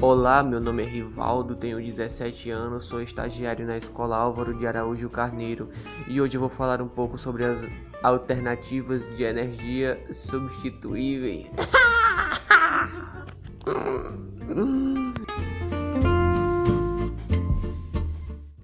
Olá, meu nome é Rivaldo, tenho 17 anos, sou estagiário na Escola Álvaro de Araújo Carneiro e hoje vou falar um pouco sobre as alternativas de energia substituíveis.